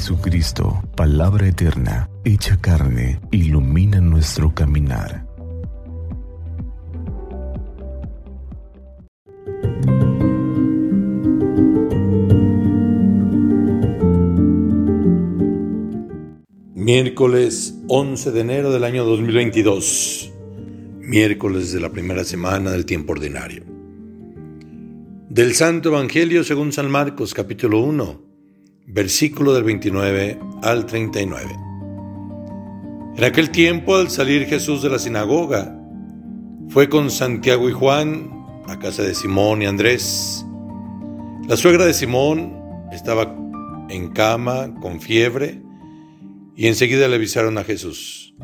Jesucristo, palabra eterna, hecha carne, ilumina nuestro caminar. Miércoles 11 de enero del año 2022. Miércoles de la primera semana del tiempo ordinario. Del Santo Evangelio según San Marcos capítulo 1, versículo del 29 al 39. En aquel tiempo, al salir Jesús de la sinagoga, fue con Santiago y Juan a casa de Simón y Andrés. La suegra de Simón estaba en cama con fiebre y enseguida le avisaron a Jesús.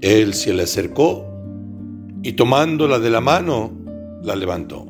Él se le acercó y tomándola de la mano, la levantó.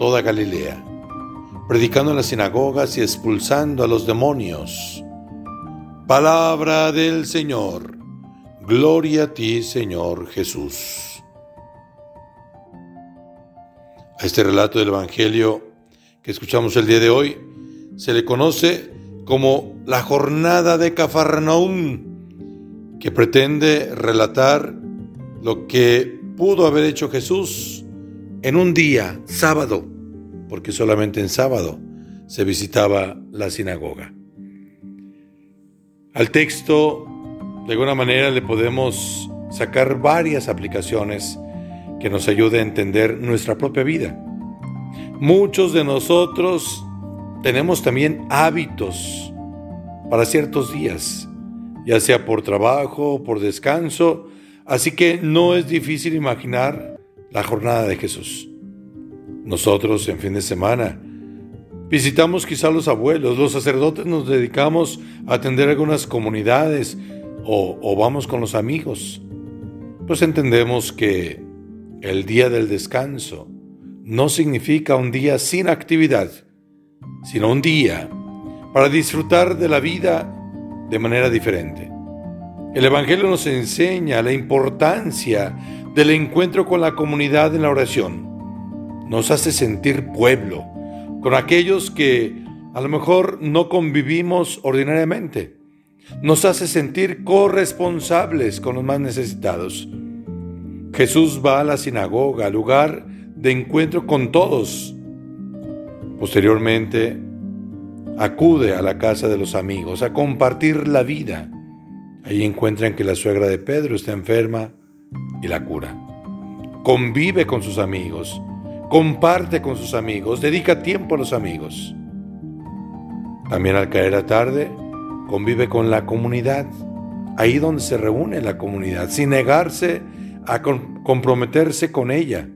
toda Galilea, predicando en las sinagogas y expulsando a los demonios. Palabra del Señor. Gloria a ti, Señor Jesús. A este relato del Evangelio que escuchamos el día de hoy se le conoce como la jornada de Cafarnaúm, que pretende relatar lo que pudo haber hecho Jesús en un día, sábado, porque solamente en sábado se visitaba la sinagoga. Al texto, de alguna manera, le podemos sacar varias aplicaciones que nos ayuden a entender nuestra propia vida. Muchos de nosotros tenemos también hábitos para ciertos días, ya sea por trabajo por descanso, así que no es difícil imaginar la jornada de Jesús. Nosotros en fin de semana visitamos quizá los abuelos, los sacerdotes nos dedicamos a atender algunas comunidades o, o vamos con los amigos. Pues entendemos que el día del descanso no significa un día sin actividad, sino un día para disfrutar de la vida de manera diferente. El Evangelio nos enseña la importancia del encuentro con la comunidad en la oración. Nos hace sentir pueblo, con aquellos que a lo mejor no convivimos ordinariamente. Nos hace sentir corresponsables con los más necesitados. Jesús va a la sinagoga, lugar de encuentro con todos. Posteriormente, acude a la casa de los amigos a compartir la vida. Ahí encuentran que la suegra de Pedro está enferma y la cura. Convive con sus amigos, comparte con sus amigos, dedica tiempo a los amigos. También al caer a tarde, convive con la comunidad, ahí donde se reúne la comunidad, sin negarse a comprometerse con ella,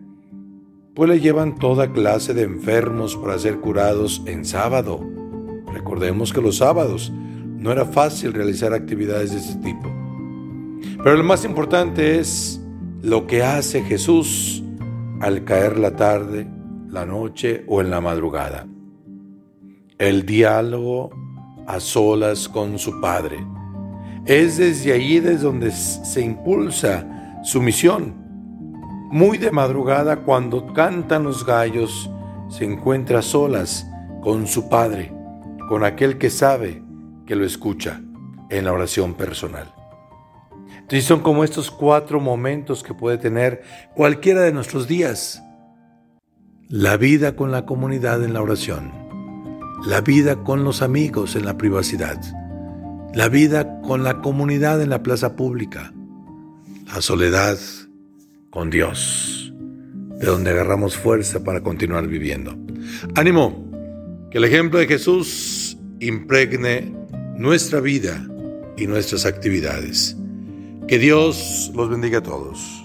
pues le llevan toda clase de enfermos para ser curados en sábado. Recordemos que los sábados no era fácil realizar actividades de ese tipo. Pero lo más importante es lo que hace Jesús al caer la tarde, la noche o en la madrugada. El diálogo a solas con su Padre. Es desde allí desde donde se impulsa su misión. Muy de madrugada, cuando cantan los gallos, se encuentra solas con su Padre, con aquel que sabe que lo escucha en la oración personal. Son como estos cuatro momentos que puede tener cualquiera de nuestros días. La vida con la comunidad en la oración. la vida con los amigos en la privacidad, la vida con la comunidad en la plaza pública, la soledad con Dios, de donde agarramos fuerza para continuar viviendo. Ánimo, que el ejemplo de Jesús impregne nuestra vida y nuestras actividades. Que Dios los bendiga a todos.